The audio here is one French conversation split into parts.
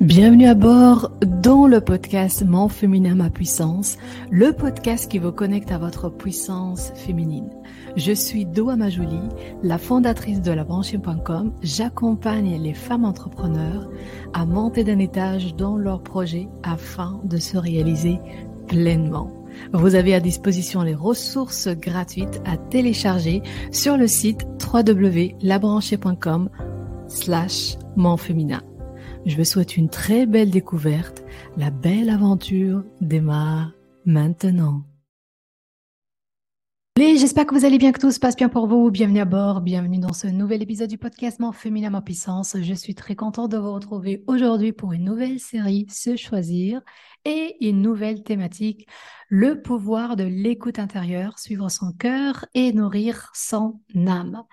Bienvenue à bord dans le podcast Mon féminin, ma puissance, le podcast qui vous connecte à votre puissance féminine. Je suis Doa Majouli, la fondatrice de labranchée.com. J'accompagne les femmes entrepreneurs à monter d'un étage dans leurs projets afin de se réaliser pleinement. Vous avez à disposition les ressources gratuites à télécharger sur le site www.labranchée.com slash. Je vous souhaite une très belle découverte. La belle aventure démarre maintenant. J'espère que vous allez bien, que tout se passe bien pour vous. Bienvenue à bord, bienvenue dans ce nouvel épisode du podcast Mon Féminin Ma Puissance. Je suis très contente de vous retrouver aujourd'hui pour une nouvelle série Se Choisir et une nouvelle thématique, le pouvoir de l'écoute intérieure, suivre son cœur et nourrir son âme.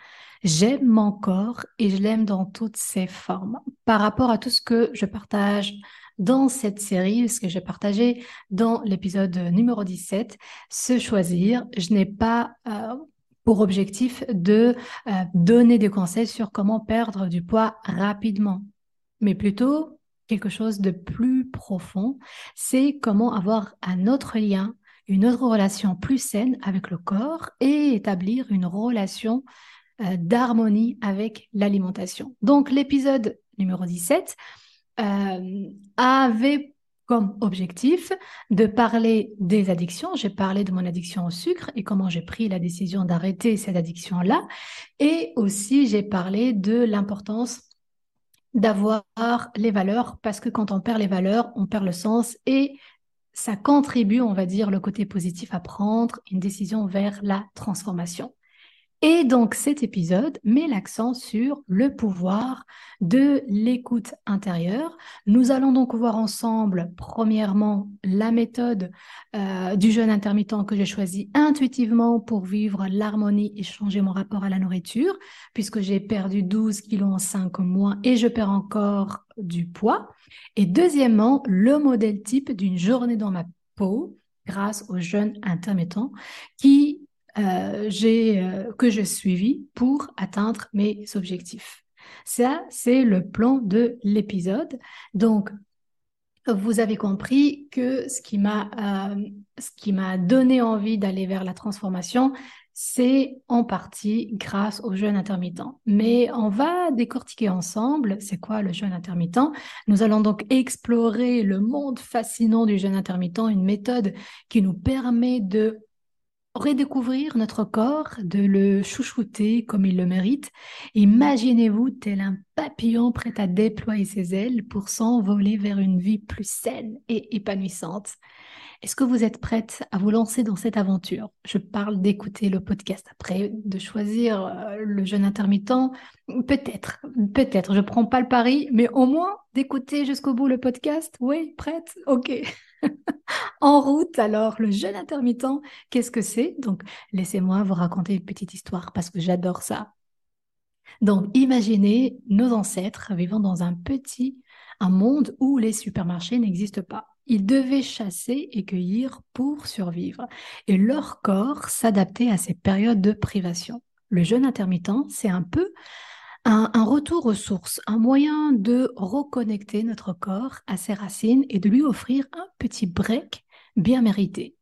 J'aime mon corps et je l'aime dans toutes ses formes. Par rapport à tout ce que je partage dans cette série, ce que j'ai partagé dans l'épisode numéro 17, se choisir, je n'ai pas euh, pour objectif de euh, donner des conseils sur comment perdre du poids rapidement, mais plutôt quelque chose de plus profond, c'est comment avoir un autre lien, une autre relation plus saine avec le corps et établir une relation d'harmonie avec l'alimentation. Donc l'épisode numéro 17 euh, avait comme objectif de parler des addictions. J'ai parlé de mon addiction au sucre et comment j'ai pris la décision d'arrêter cette addiction-là. Et aussi, j'ai parlé de l'importance d'avoir les valeurs parce que quand on perd les valeurs, on perd le sens et ça contribue, on va dire, le côté positif à prendre une décision vers la transformation. Et donc cet épisode met l'accent sur le pouvoir de l'écoute intérieure. Nous allons donc voir ensemble, premièrement, la méthode euh, du jeûne intermittent que j'ai choisi intuitivement pour vivre l'harmonie et changer mon rapport à la nourriture, puisque j'ai perdu 12 kilos en 5 mois et je perds encore du poids. Et deuxièmement, le modèle type d'une journée dans ma peau grâce au jeûne intermittent qui euh, euh, que j'ai suivi pour atteindre mes objectifs. Ça, c'est le plan de l'épisode. Donc, vous avez compris que ce qui m'a euh, ce qui m'a donné envie d'aller vers la transformation, c'est en partie grâce au jeûne intermittent. Mais on va décortiquer ensemble c'est quoi le jeûne intermittent. Nous allons donc explorer le monde fascinant du jeûne intermittent, une méthode qui nous permet de redécouvrir notre corps, de le chouchouter comme il le mérite. Imaginez-vous tel un papillon prêt à déployer ses ailes pour s'envoler vers une vie plus saine et épanouissante. Est-ce que vous êtes prête à vous lancer dans cette aventure? Je parle d'écouter le podcast après, de choisir euh, le jeûne intermittent. Peut-être, peut-être, je prends pas le pari, mais au moins d'écouter jusqu'au bout le podcast? Oui, prête? Ok. en route, alors, le jeûne intermittent, qu'est-ce que c'est? Donc, laissez-moi vous raconter une petite histoire parce que j'adore ça. Donc, imaginez nos ancêtres vivant dans un petit, un monde où les supermarchés n'existent pas. Ils devaient chasser et cueillir pour survivre, et leur corps s'adaptait à ces périodes de privation. Le jeûne intermittent, c'est un peu un, retour aux sources, un moyen de reconnecter notre corps à ses racines et de lui offrir un petit break bien mérité.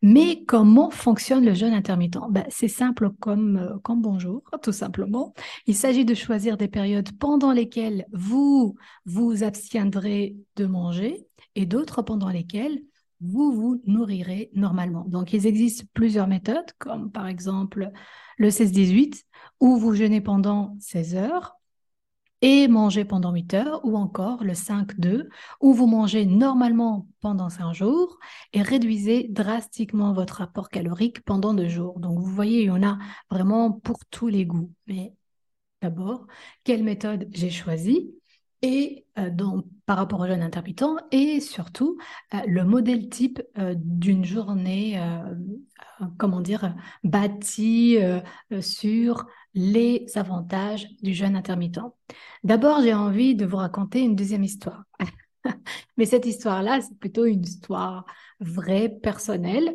Mais comment fonctionne le jeûne intermittent? Ben, C'est simple comme, euh, comme bonjour, tout simplement. Il s'agit de choisir des périodes pendant lesquelles vous vous abstiendrez de manger et d'autres pendant lesquelles vous vous nourrirez normalement. Donc, il existe plusieurs méthodes, comme par exemple le 16-18, où vous jeûnez pendant 16 heures et mangez pendant 8 heures, ou encore le 5-2, où vous mangez normalement pendant 5 jours et réduisez drastiquement votre apport calorique pendant 2 jours. Donc, vous voyez, il y en a vraiment pour tous les goûts. Mais d'abord, quelle méthode j'ai choisie? Et euh, par rapport au jeûne intermittent et surtout euh, le modèle type euh, d'une journée, comment dire, bâtie sur les avantages du jeûne intermittent. D'abord, j'ai envie de vous raconter une deuxième histoire. Mais cette histoire-là, c'est plutôt une histoire vraie, personnelle.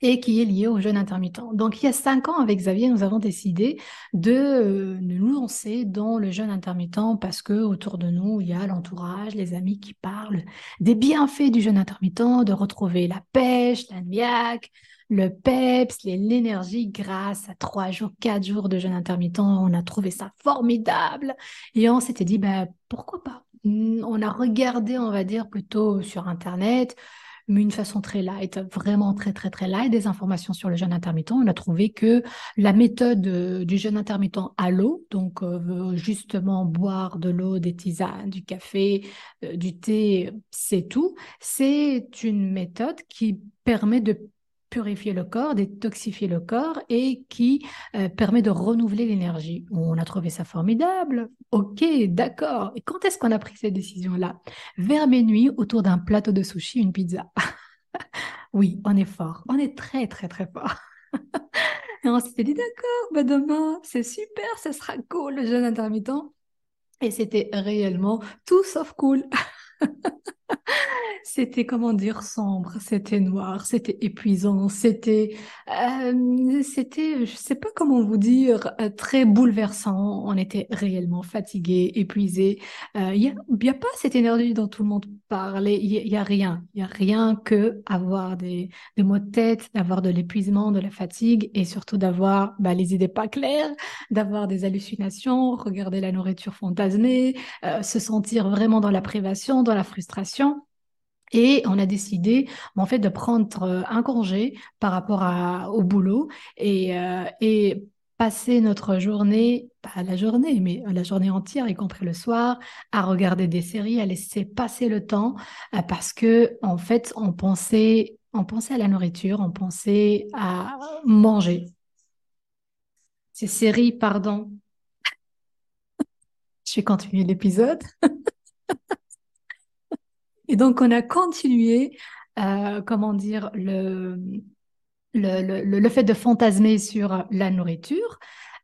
Et qui est lié au jeûne intermittent. Donc, il y a cinq ans, avec Xavier, nous avons décidé de euh, nous lancer dans le jeûne intermittent parce que autour de nous, il y a l'entourage, les amis qui parlent des bienfaits du jeûne intermittent, de retrouver la pêche, la niaque, le peps, l'énergie grâce à trois jours, quatre jours de jeûne intermittent. On a trouvé ça formidable et on s'était dit, ben, pourquoi pas? On a regardé, on va dire, plutôt sur Internet mais une façon très light, vraiment très très très light, des informations sur le jeûne intermittent. On a trouvé que la méthode euh, du jeûne intermittent à l'eau, donc euh, justement boire de l'eau, des tisanes, du café, euh, du thé, c'est tout. C'est une méthode qui permet de purifier le corps, détoxifier le corps et qui euh, permet de renouveler l'énergie. On a trouvé ça formidable. Ok, d'accord. Et quand est-ce qu'on a pris cette décision-là? Vers minuit, autour d'un plateau de sushi, une pizza. oui, on est fort. On est très, très, très fort. et on s'était dit, d'accord, bah demain, c'est super, ce sera cool, le jeûne intermittent. Et c'était réellement tout sauf cool. c'était comment dire sombre, c'était noir, c'était épuisant, c'était, euh, c'était, je sais pas comment vous dire, euh, très bouleversant. On était réellement fatigué, épuisé. Il n'y a, y a, pas cette énergie dont tout le monde parle. Il y, a rien, il y a rien que avoir des, des maux de tête, d'avoir de l'épuisement, de la fatigue et surtout d'avoir bah, les idées pas claires, d'avoir des hallucinations, regarder la nourriture fantasmée, euh, se sentir vraiment dans la privation, dans la frustration. Et on a décidé, en fait, de prendre euh, un congé par rapport au boulot et, euh, et passer notre journée, pas la journée, mais la journée entière, y compris le soir, à regarder des séries, à laisser passer le temps, euh, parce que en fait, on pensait, on pensait à la nourriture, on pensait à manger. Ces séries, pardon. Je vais continuer l'épisode. Et donc, on a continué, euh, comment dire, le, fait de fantasmer sur la nourriture.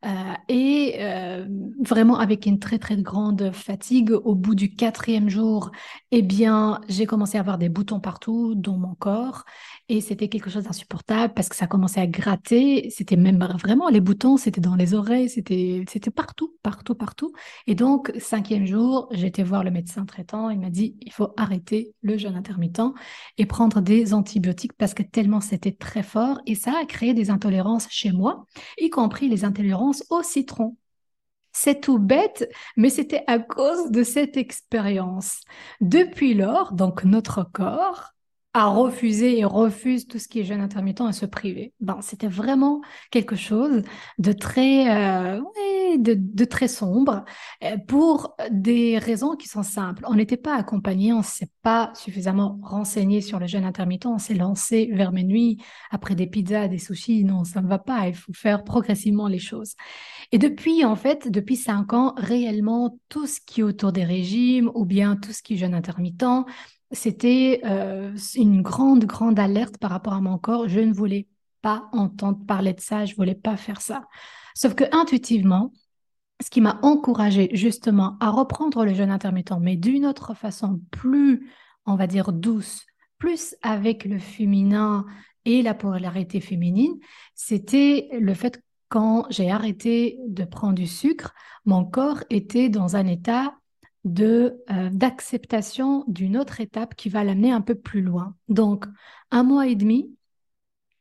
Euh, et euh, vraiment avec une très très grande fatigue, au bout du quatrième jour, eh bien, j'ai commencé à avoir des boutons partout dans mon corps et c'était quelque chose d'insupportable parce que ça commençait à gratter. C'était même vraiment les boutons, c'était dans les oreilles, c'était c'était partout, partout, partout. Et donc cinquième jour, été voir le médecin traitant. Il m'a dit il faut arrêter le jeûne intermittent et prendre des antibiotiques parce que tellement c'était très fort et ça a créé des intolérances chez moi, y compris les intolérances au citron. C'est tout bête, mais c'était à cause de cette expérience. Depuis lors, donc notre corps a refusé et refuse tout ce qui est jeûne intermittent à se priver. Ben, c'était vraiment quelque chose de très, euh, de, très sombre euh, pour des raisons qui sont simples. On n'était pas accompagné, on ne s'est pas suffisamment renseigné sur le jeûne intermittent. On s'est lancé vers minuit après des pizzas, des sushis. Non, ça ne va pas. Il faut faire progressivement les choses. Et depuis, en fait, depuis cinq ans, réellement, tout ce qui est autour des régimes ou bien tout ce qui est jeûne intermittent, c'était euh, une grande, grande alerte par rapport à mon corps. Je ne voulais pas entendre parler de ça, je voulais pas faire ça. Sauf que intuitivement, ce qui m'a encouragé justement à reprendre le jeûne intermittent, mais d'une autre façon plus, on va dire, douce, plus avec le féminin et la polarité féminine, c'était le fait quand j'ai arrêté de prendre du sucre, mon corps était dans un état de euh, d'acceptation d'une autre étape qui va l'amener un peu plus loin. Donc, un mois et demi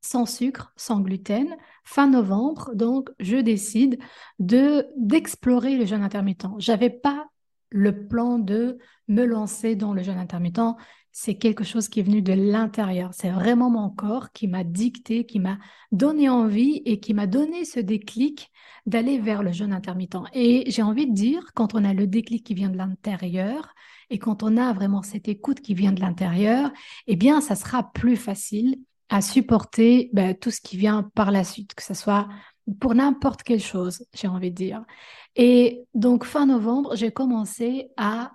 sans sucre, sans gluten, fin novembre, donc je décide de d'explorer le jeûne intermittent. J'avais pas le plan de me lancer dans le jeûne intermittent. C'est quelque chose qui est venu de l'intérieur. C'est vraiment mon corps qui m'a dicté, qui m'a donné envie et qui m'a donné ce déclic d'aller vers le jeûne intermittent. Et j'ai envie de dire, quand on a le déclic qui vient de l'intérieur et quand on a vraiment cette écoute qui vient de l'intérieur, eh bien, ça sera plus facile à supporter ben, tout ce qui vient par la suite, que ce soit pour n'importe quelle chose, j'ai envie de dire. Et donc, fin novembre, j'ai commencé à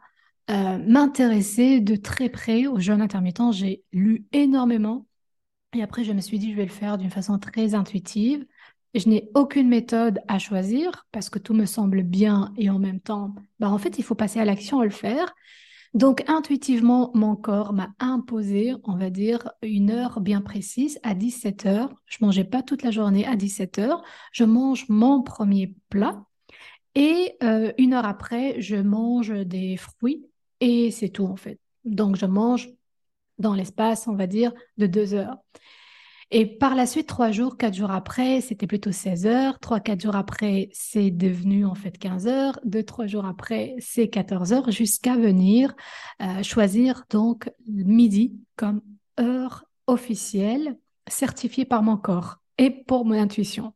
euh, m'intéresser de très près au jeûne intermittent. J'ai lu énormément et après, je me suis dit, je vais le faire d'une façon très intuitive. Je n'ai aucune méthode à choisir parce que tout me semble bien et en même temps, bah, en fait, il faut passer à l'action et le faire. Donc, intuitivement, mon corps m'a imposé, on va dire, une heure bien précise à 17 heures. Je mangeais pas toute la journée à 17 heures. Je mange mon premier plat et euh, une heure après, je mange des fruits et c'est tout en fait. Donc, je mange dans l'espace, on va dire, de deux heures. Et par la suite, trois jours, quatre jours après, c'était plutôt 16 heures. Trois, quatre jours après, c'est devenu en fait 15 heures. Deux, trois jours après, c'est 14 heures jusqu'à venir euh, choisir donc midi comme heure officielle certifiée par mon corps et pour mon intuition.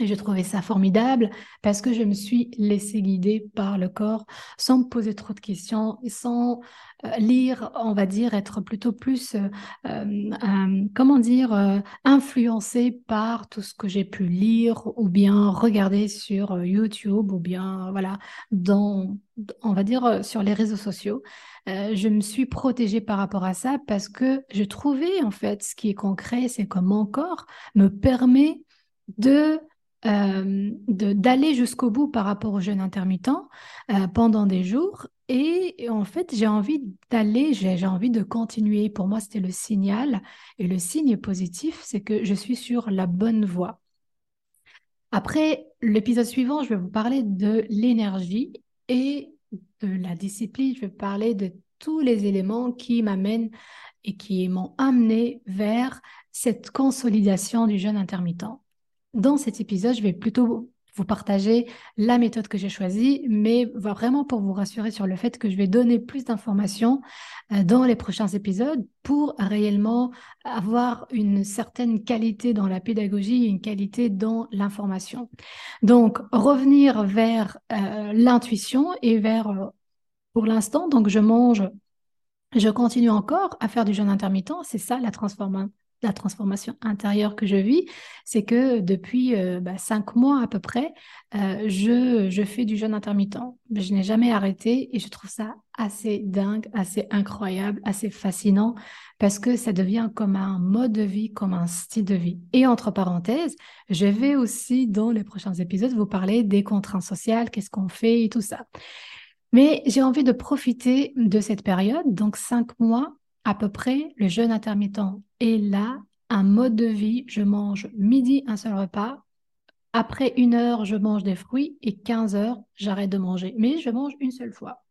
Et je trouvais ça formidable parce que je me suis laissée guider par le corps sans me poser trop de questions sans euh, lire, on va dire, être plutôt plus, euh, euh, comment dire, influencée par tout ce que j'ai pu lire ou bien regarder sur YouTube ou bien, voilà, dans, on va dire, sur les réseaux sociaux. je me suis protégée par rapport à ça parce que je trouvais, en fait, ce qui est concret, c'est que mon corps me permet de euh, d'aller jusqu'au bout par rapport au jeûne intermittent euh, pendant des jours. Et, en fait, j'ai envie d'aller, j'ai envie de continuer. Pour moi, c'était le signal. Et le signe positif, c'est que je suis sur la bonne voie. Après, l'épisode suivant, je vais vous parler de l'énergie et de la discipline. Je vais parler de tous les éléments qui m'amènent et qui m'ont amené vers cette consolidation du jeûne intermittent. Dans cet épisode, je vais plutôt vous partager la méthode que j'ai choisie, mais vraiment pour vous rassurer sur le fait que je vais donner plus d'informations euh, dans les prochains épisodes pour réellement avoir une certaine qualité dans la pédagogie, une qualité dans l'information. Donc, revenir vers euh, l'intuition et vers, euh, pour l'instant, donc je mange, je continue encore à faire du jeûne intermittent, c'est ça la transformation la transformation intérieure que je vis, c'est que depuis euh, bah, cinq mois à peu près, euh, je, je, fais du jeûne intermittent. Je n'ai jamais arrêté et je trouve ça assez dingue, assez incroyable, assez fascinant parce que ça devient comme un mode de vie, comme un style de vie. Et entre parenthèses, je vais aussi dans les prochains épisodes vous parler des contraintes sociales, qu'est-ce qu'on fait et tout ça. Mais j'ai envie de profiter de cette période, donc cinq mois à peu près, le jeûne intermittent est là, un mode de vie. Je mange midi un seul repas. Après une heure, je mange des fruits et 15 heures, j'arrête de manger. Mais je mange une seule fois.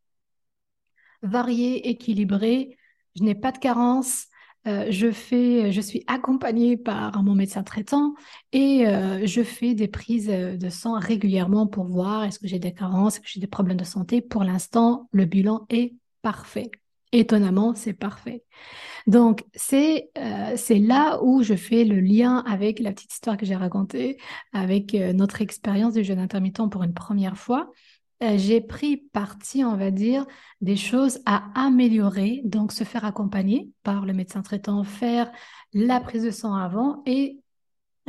Varié, équilibré, je n'ai pas de carence. Euh, je suis accompagnée par mon médecin traitant et euh, je fais des prises de sang régulièrement pour voir est-ce que j'ai des carences, est-ce que j'ai des problèmes de santé. Pour l'instant, le bilan est parfait. Étonnamment, c'est parfait. Donc, c'est euh, c'est là où je fais le lien avec la petite histoire que j'ai racontée, avec euh, notre expérience du jeûne intermittent pour une première fois. Euh, j'ai pris parti, on va dire, des choses à améliorer, donc se faire accompagner par le médecin traitant, faire la prise de sang avant et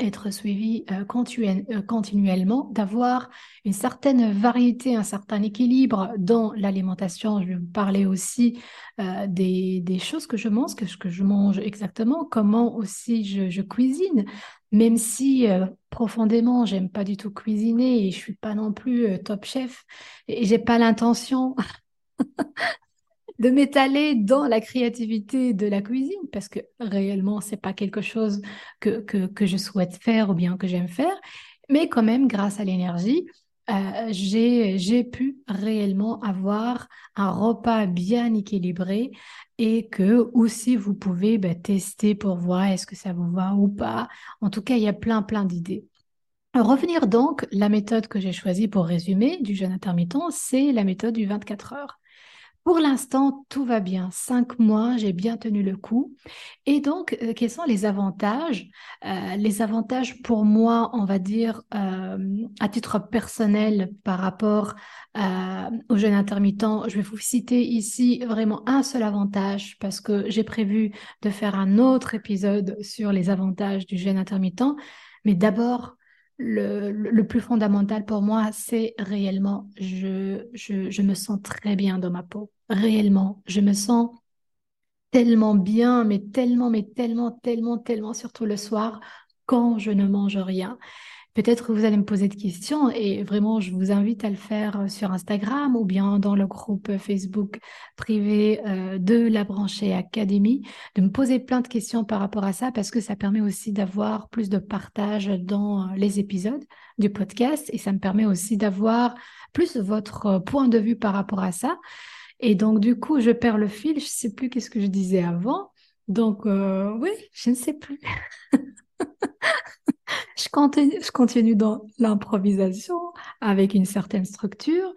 être suivi euh, euh, continuellement, d'avoir une certaine variété, un certain équilibre dans l'alimentation. Je vais vous parler aussi euh, des, choses que je mange, que, que je mange exactement, comment aussi je, cuisine, même si profondément j'aime pas du tout cuisiner et je suis pas non plus top chef et j'ai pas l'intention de m'étaler dans la créativité de la cuisine parce que réellement, c'est pas quelque chose que, que, je souhaite faire ou bien que j'aime faire. Mais quand même, grâce à l'énergie, euh, j'ai pu réellement avoir un repas bien équilibré et que aussi vous pouvez bah, tester pour voir est-ce que ça vous va ou pas. En tout cas, il y a plein, plein d'idées. Revenir donc, la méthode que j'ai choisie pour résumer du jeûne intermittent, c'est la méthode du 24 heures. Pour l'instant, tout va bien. Cinq mois, j'ai bien tenu le coup. Et donc, euh, quels sont les avantages? Euh, Les avantages pour moi, on va dire, euh, à titre personnel par rapport au jeûne intermittent, je vais vous citer ici vraiment un seul avantage parce que j'ai prévu de faire un autre épisode sur les avantages du jeûne intermittent. Mais d'abord, le, plus fondamental pour moi, c'est réellement, je, je, me sens très bien dans ma peau. Réellement, je me sens tellement bien, mais tellement, mais tellement, tellement, tellement, surtout le soir, quand je ne mange rien. Peut-être vous allez me poser des questions et vraiment, je vous invite à le faire euh, sur Instagram ou bien dans le groupe Facebook privé euh, de la branchée Académie, de me poser plein de questions par rapport à ça parce que ça permet aussi d'avoir plus de partage dans les épisodes du podcast et ça me permet aussi d'avoir plus votre point de vue par rapport à ça. Et donc, du coup, je perds le fil, je ne sais plus qu'est-ce que je disais avant. Donc, euh, oui, je ne sais plus. je, continue, dans l'improvisation avec une certaine structure.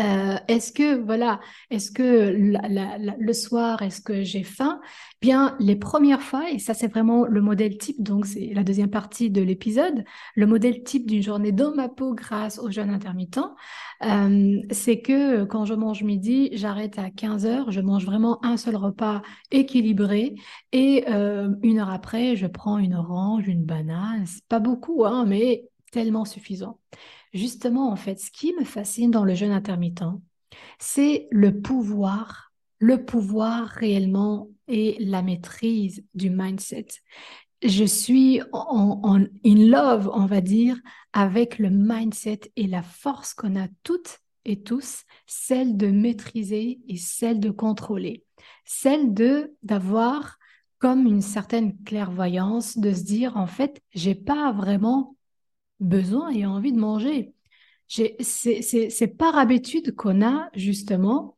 Euh, est-ce que voilà, est-ce que le soir, est-ce que j'ai faim? Bien, les premières fois, et ça c'est vraiment le modèle type, donc c'est la deuxième partie de l'épisode, le modèle type d'une journée dans ma peau grâce au jeûne intermittent, euh, c'est que quand je mange midi, j'arrête à 15 heures, je mange vraiment un seul repas équilibré, et euh, une heure après, je prends une orange, une banane, pas beaucoup, hein, mais tellement suffisant. Justement, en fait, ce qui me fascine dans le jeûne intermittent, c'est le pouvoir, le pouvoir réellement et la maîtrise du mindset. Je suis en, in love, on va dire, avec le mindset et la force qu'on a toutes et tous, celle de maîtriser et celle de contrôler, celle de d'avoir comme une certaine clairvoyance, de se dire en fait, j'ai pas vraiment besoin et envie de manger. C'est par habitude qu'on a justement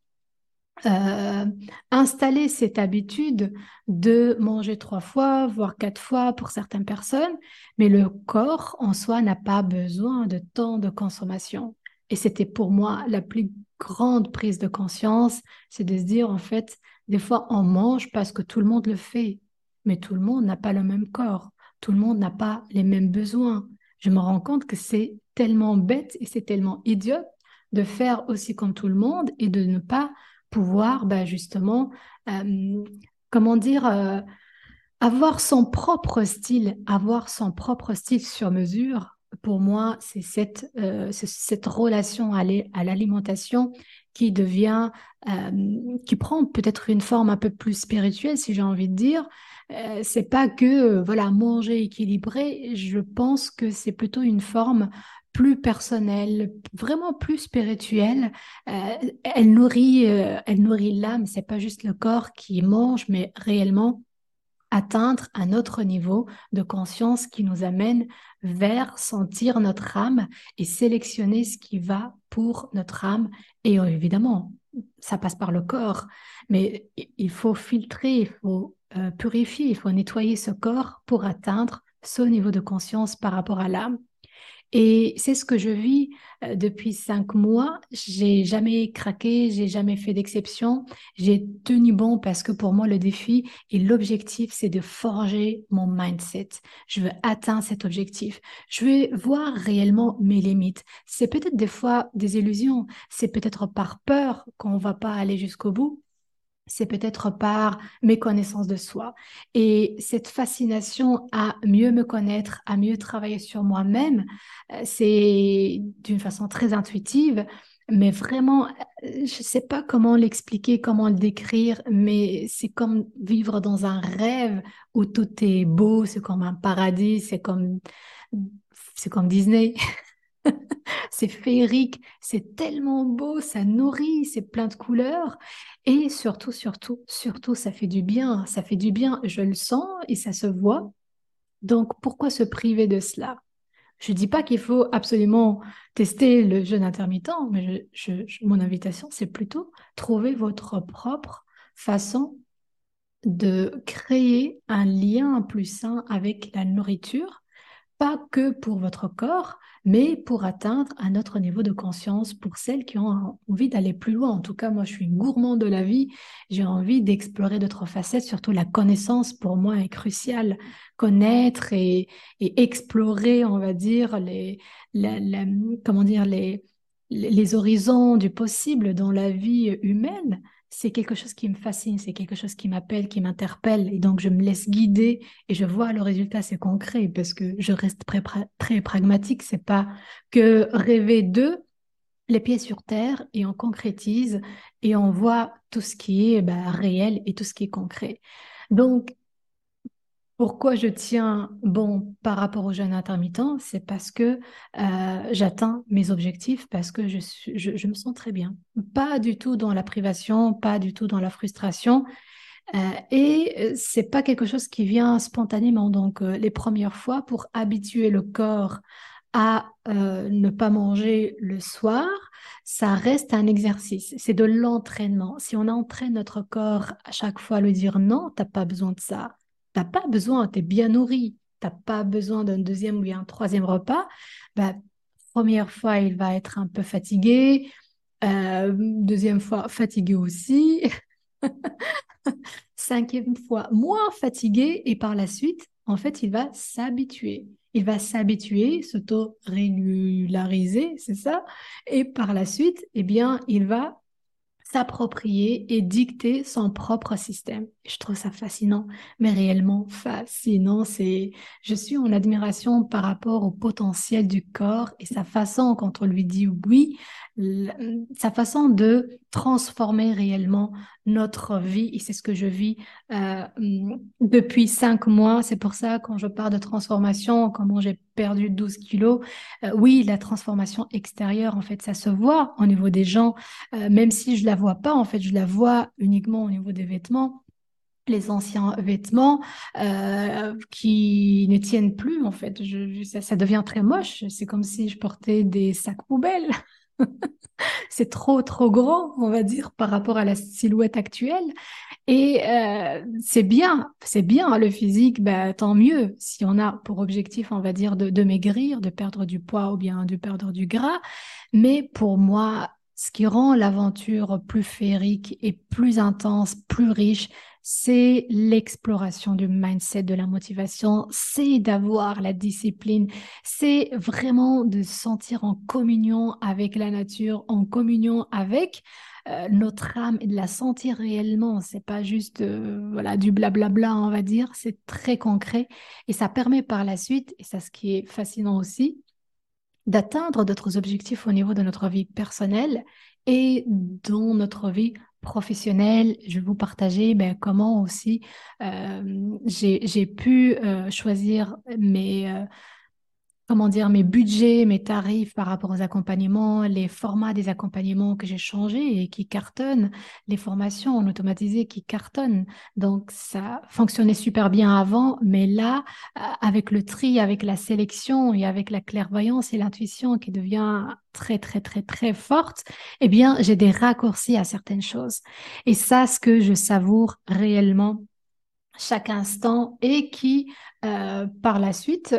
euh, installé cette habitude de manger trois fois, voire quatre fois pour certaines personnes, mais le corps en soi n'a pas besoin de tant de consommation. Et c'était pour moi la plus grande prise de conscience, c'est de se dire en fait, des fois on mange parce que tout le monde le fait, mais tout le monde n'a pas le même corps, tout le monde n'a pas les mêmes besoins je me rends compte que c'est tellement bête et c'est tellement idiot de faire aussi comme tout le monde et de ne pas pouvoir bah, justement, euh, comment dire, euh, avoir son propre style, avoir son propre style sur mesure. Pour moi, c'est cette, euh, cette relation à l'alimentation qui devient, qui prend peut-être une forme un peu plus spirituelle, si j'ai envie de dire, euh, c'est pas que euh, voilà manger équilibré. Je pense que c'est plutôt une forme plus personnelle, vraiment plus spirituelle. Euh, elle nourrit, elle nourrit l'âme. C'est pas juste le corps qui mange, mais réellement atteindre un autre niveau de conscience qui nous amène vers sentir notre âme et sélectionner ce qui va pour notre âme. Et évidemment, ça passe par le corps, mais il faut filtrer, il faut euh, purifier, il faut nettoyer ce corps pour atteindre ce niveau de conscience par rapport à l'âme. Et c'est ce que je vis euh, depuis cinq mois. J'ai jamais craqué, j'ai jamais fait d'exception. J'ai tenu bon parce que pour moi, le défi et l'objectif, c'est de forger mon mindset. Je veux atteindre cet objectif. Je veux voir réellement mes limites. C'est peut-être des fois des illusions. C'est peut-être par peur qu'on va pas aller jusqu'au bout c'est peut-être par mes connaissances de soi. Et cette fascination à mieux me connaître, à mieux travailler sur moi-même, euh, c'est d'une façon très intuitive, mais vraiment, euh, je ne sais pas comment l'expliquer, comment le décrire, mais c'est comme vivre dans un rêve où tout est beau, c'est comme un paradis, c'est comme, c'est comme Disney. c'est féerique, c'est tellement beau, ça nourrit, c'est plein de couleurs. Et surtout, surtout, surtout, ça fait du bien, ça fait du bien, je le sens et ça se voit. Donc, pourquoi se priver de cela? Je ne dis pas qu'il faut absolument tester le jeûne intermittent, mais mon invitation, c'est plutôt trouver votre propre façon de créer un lien plus sain avec la nourriture, pas que pour votre corps, mais pour atteindre un autre niveau de conscience pour celles qui ont envie d'aller plus loin. En tout cas, moi, je suis gourmand de la vie. J'ai envie d'explorer d'autres facettes. Surtout, la connaissance, pour moi, est cruciale. Connaître et, explorer, on va dire, les, comment dire, les, les horizons du possible dans la vie humaine c'est quelque chose qui me fascine, c'est quelque chose qui m'appelle, qui m'interpelle. Et donc, je me laisse guider et je vois le résultat, c'est concret parce que je reste très, très pragmatique. C'est pas que rêver de les pieds sur terre et on concrétise et on voit tout ce qui est bah, réel et tout ce qui est concret. Donc, Pourquoi je tiens bon par rapport au jeûne intermittent? C'est parce que euh, j'atteins mes objectifs, parce que je, me sens très bien. Pas du tout dans la privation, pas du tout dans la frustration. Euh, et euh, c'est pas quelque chose qui vient spontanément. Donc, les premières fois, pour habituer le corps à ne pas manger le soir, ça reste un exercice. C'est de l'entraînement. Si on entraîne notre corps à chaque fois à lui dire non, t'as pas besoin de ça T'as pas besoin, tu es bien nourri, t'as pas besoin d'un deuxième ou un troisième repas. Bah, première fois, il va être un peu fatigué. Euh, deuxième fois, fatigué aussi. Cinquième fois, moins fatigué. Et par la suite, en fait, il va s'habituer. Il va s'habituer, s'auto-régulariser, c'est ça. Et par la suite, eh bien, il va s'approprier et dicter son propre système. Je trouve ça fascinant, mais réellement fascinant. C'est, je suis en admiration par rapport au potentiel du corps et sa façon, quand on lui dit oui, sa façon de transformer réellement notre vie. Et c'est ce que je vis euh, depuis cinq mois. C'est pour ça, quand je parle de transformation, comment j'ai perdu 12 kilos, euh, oui, la transformation extérieure, en fait, ça se voit au niveau des gens, euh, même si je la vois pas, en fait, je la vois uniquement au niveau des vêtements les anciens vêtements qui ne tiennent plus en fait. ça, ça, devient très moche. C'est comme si je portais des sacs poubelles. c'est trop, trop grand, on va dire, par rapport à la silhouette actuelle. Et euh, c'est bien, c'est bien le physique, bah, tant mieux si on a pour objectif, on va dire, de, de maigrir, de perdre du poids ou bien de perdre du gras. Mais pour moi, ce qui rend l'aventure plus féerique et plus intense, plus riche, c'est l'exploration du mindset, de la motivation, c'est d'avoir la discipline, c'est vraiment de se sentir en communion avec la nature, en communion avec euh, notre âme et de la sentir réellement. C'est pas juste euh, voilà du blablabla, on va dire, c'est très concret et ça permet par la suite, et c'est ce qui est fascinant aussi, d'atteindre d'autres objectifs au niveau de notre vie personnelle et dans notre vie professionnelle, je vais vous partager ben, comment aussi euh, j'ai pu euh, choisir mes, euh, comment dire, mes budgets, mes tarifs par rapport aux accompagnements, les formats des accompagnements que j'ai changés et qui cartonnent, les formations en qui cartonnent. Donc, ça fonctionnait super bien avant, mais là, avec le tri, avec la sélection et avec la clairvoyance et l'intuition qui devient très, très, très, très forte, eh bien, j'ai des raccourcis à certaines choses. Et ça, ce que je savoure réellement chaque instant et qui, euh, par la suite,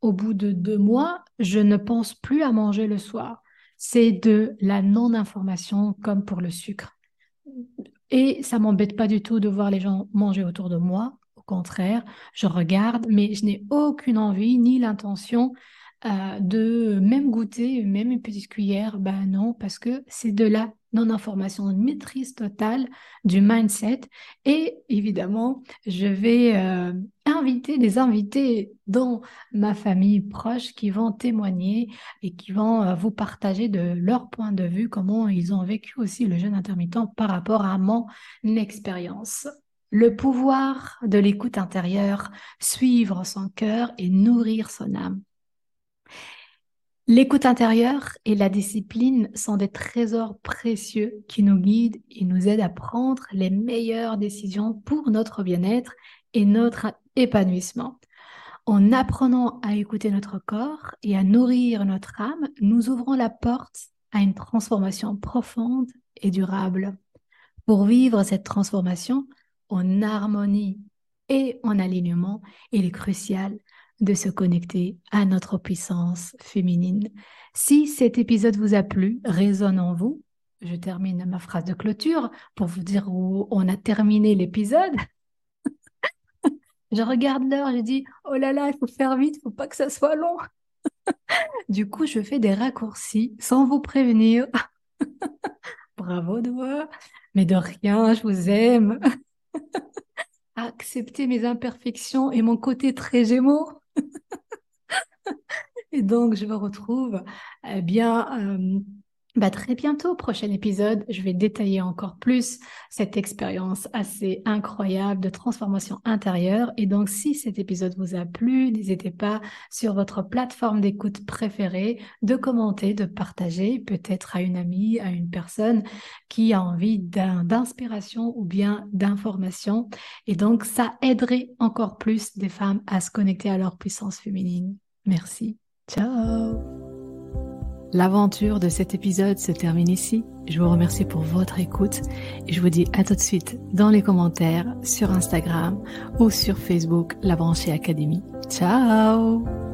au bout de deux mois, je ne pense plus à manger le soir. C'est de la non-information comme pour le sucre. Et ça m'embête pas du tout de voir les gens manger autour de moi. Au contraire, je regarde, mais je n'ai aucune envie ni l'intention euh, de même goûter, même une petite cuillère. Ben non, parce que c'est de la non-information, une maîtrise totale du mindset. Et évidemment, je vais euh, inviter des invités dans ma famille proche qui vont témoigner et qui vont euh, vous partager de leur point de vue, comment ils ont vécu aussi le jeûne intermittent par rapport à mon expérience. Le pouvoir de l'écoute intérieure, suivre son cœur et nourrir son âme. L'écoute intérieure et la discipline sont des trésors précieux qui nous guident et nous aident à prendre les meilleures décisions pour notre bien-être et notre épanouissement. En apprenant à écouter notre corps et à nourrir notre âme, nous ouvrons la porte à une transformation profonde et durable. Pour vivre cette transformation en harmonie et en alignement, il est crucial de se connecter à notre puissance féminine. Si cet épisode vous a plu, résonne en vous, je termine ma phrase de clôture pour vous dire où on a terminé l'épisode. je regarde l'heure, je dis oh là là, il faut faire vite, faut pas que ça soit long. du coup, je fais des raccourcis sans vous prévenir. Bravo de mais de rien, je vous aime. Accepter mes imperfections et mon côté très gémeaux. Et donc, je me retrouve eh bien euh, bah, très bientôt, prochain épisode, je vais détailler encore plus cette expérience assez incroyable de transformation intérieure. Et donc, si cet épisode vous a plu, n'hésitez pas sur votre plateforme d'écoute préférée de commenter, de partager peut-être à une amie, à une personne qui a envie d'inspiration ou bien d'information. Et donc, ça aiderait encore plus des femmes à se connecter à leur puissance féminine. Merci. Ciao L'aventure de cet épisode se termine ici. Je vous remercie pour votre écoute et je vous dis à tout de suite dans les commentaires sur Instagram ou sur Facebook La Branchée Académie. Ciao